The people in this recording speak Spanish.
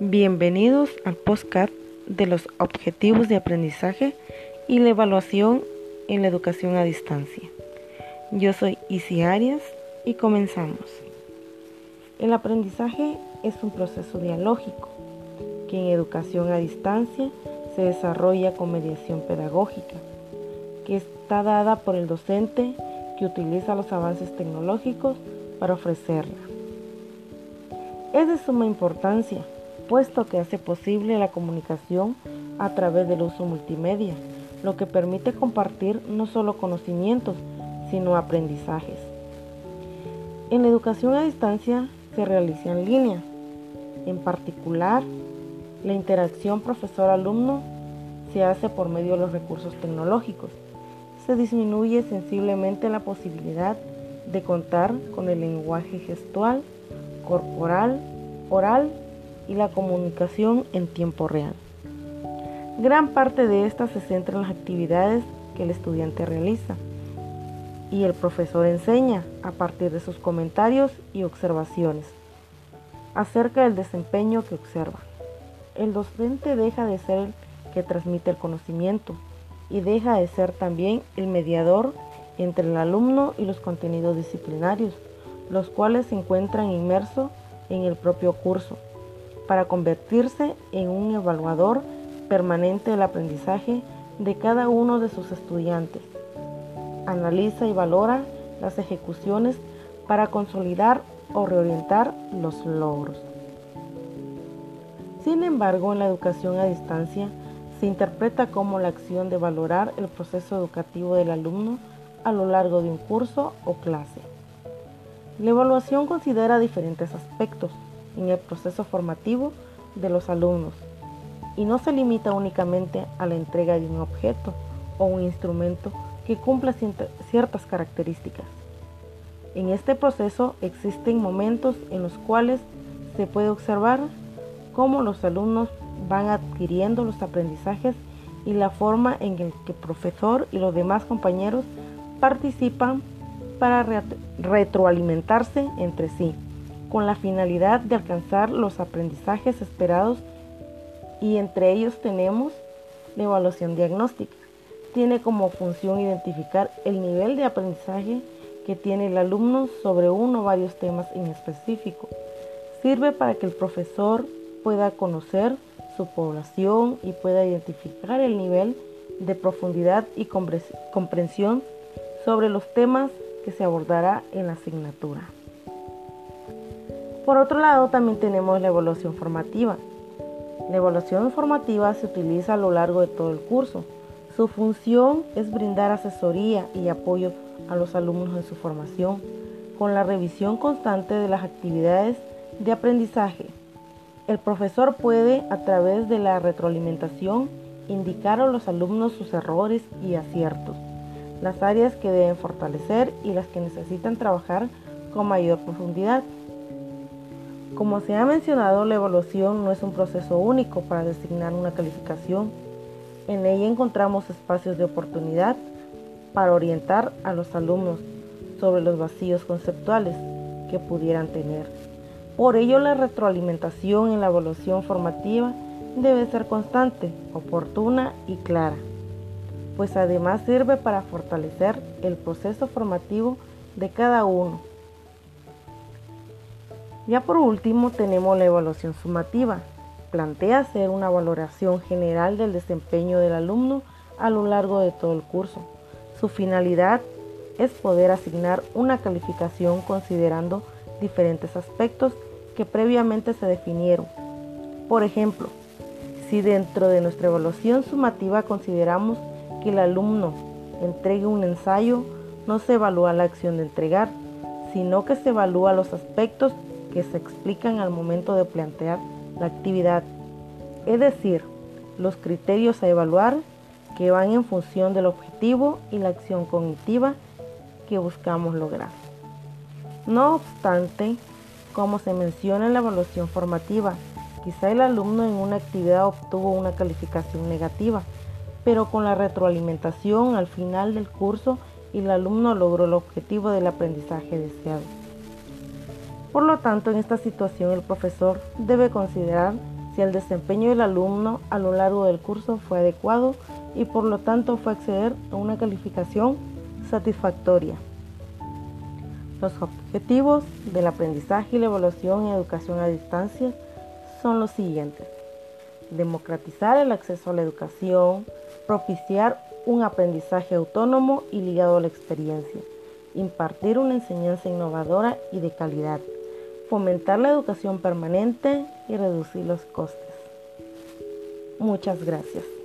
Bienvenidos al podcast de los objetivos de aprendizaje y la evaluación en la educación a distancia. Yo soy Isi Arias y comenzamos. El aprendizaje es un proceso dialógico que en educación a distancia se desarrolla con mediación pedagógica, que está dada por el docente que utiliza los avances tecnológicos para ofrecerla. Es de suma importancia puesto que hace posible la comunicación a través del uso multimedia, lo que permite compartir no solo conocimientos, sino aprendizajes. En la educación a distancia se realiza en línea. En particular, la interacción profesor-alumno se hace por medio de los recursos tecnológicos. Se disminuye sensiblemente la posibilidad de contar con el lenguaje gestual, corporal, oral y la comunicación en tiempo real. Gran parte de esta se centra en las actividades que el estudiante realiza y el profesor enseña a partir de sus comentarios y observaciones acerca del desempeño que observa. El docente deja de ser el que transmite el conocimiento y deja de ser también el mediador entre el alumno y los contenidos disciplinarios, los cuales se encuentran inmersos en el propio curso para convertirse en un evaluador permanente del aprendizaje de cada uno de sus estudiantes. Analiza y valora las ejecuciones para consolidar o reorientar los logros. Sin embargo, en la educación a distancia se interpreta como la acción de valorar el proceso educativo del alumno a lo largo de un curso o clase. La evaluación considera diferentes aspectos, en el proceso formativo de los alumnos y no se limita únicamente a la entrega de un objeto o un instrumento que cumpla ciertas características. En este proceso existen momentos en los cuales se puede observar cómo los alumnos van adquiriendo los aprendizajes y la forma en que el profesor y los demás compañeros participan para retroalimentarse entre sí con la finalidad de alcanzar los aprendizajes esperados y entre ellos tenemos la evaluación diagnóstica. Tiene como función identificar el nivel de aprendizaje que tiene el alumno sobre uno o varios temas en específico. Sirve para que el profesor pueda conocer su población y pueda identificar el nivel de profundidad y comprensión sobre los temas que se abordará en la asignatura. Por otro lado, también tenemos la evaluación formativa. La evaluación formativa se utiliza a lo largo de todo el curso. Su función es brindar asesoría y apoyo a los alumnos en su formación, con la revisión constante de las actividades de aprendizaje. El profesor puede, a través de la retroalimentación, indicar a los alumnos sus errores y aciertos, las áreas que deben fortalecer y las que necesitan trabajar con mayor profundidad. Como se ha mencionado, la evaluación no es un proceso único para designar una calificación. En ella encontramos espacios de oportunidad para orientar a los alumnos sobre los vacíos conceptuales que pudieran tener. Por ello, la retroalimentación en la evaluación formativa debe ser constante, oportuna y clara, pues además sirve para fortalecer el proceso formativo de cada uno ya por último tenemos la evaluación sumativa. Plantea hacer una valoración general del desempeño del alumno a lo largo de todo el curso. Su finalidad es poder asignar una calificación considerando diferentes aspectos que previamente se definieron. Por ejemplo, si dentro de nuestra evaluación sumativa consideramos que el alumno entregue un ensayo, no se evalúa la acción de entregar, sino que se evalúa los aspectos que se explican al momento de plantear la actividad, es decir, los criterios a evaluar que van en función del objetivo y la acción cognitiva que buscamos lograr. No obstante, como se menciona en la evaluación formativa, quizá el alumno en una actividad obtuvo una calificación negativa, pero con la retroalimentación al final del curso el alumno logró el objetivo del aprendizaje deseado. Por lo tanto, en esta situación el profesor debe considerar si el desempeño del alumno a lo largo del curso fue adecuado y por lo tanto fue acceder a una calificación satisfactoria. Los objetivos del aprendizaje y la evaluación en educación a distancia son los siguientes. Democratizar el acceso a la educación, propiciar un aprendizaje autónomo y ligado a la experiencia, impartir una enseñanza innovadora y de calidad, fomentar la educación permanente y reducir los costes. Muchas gracias.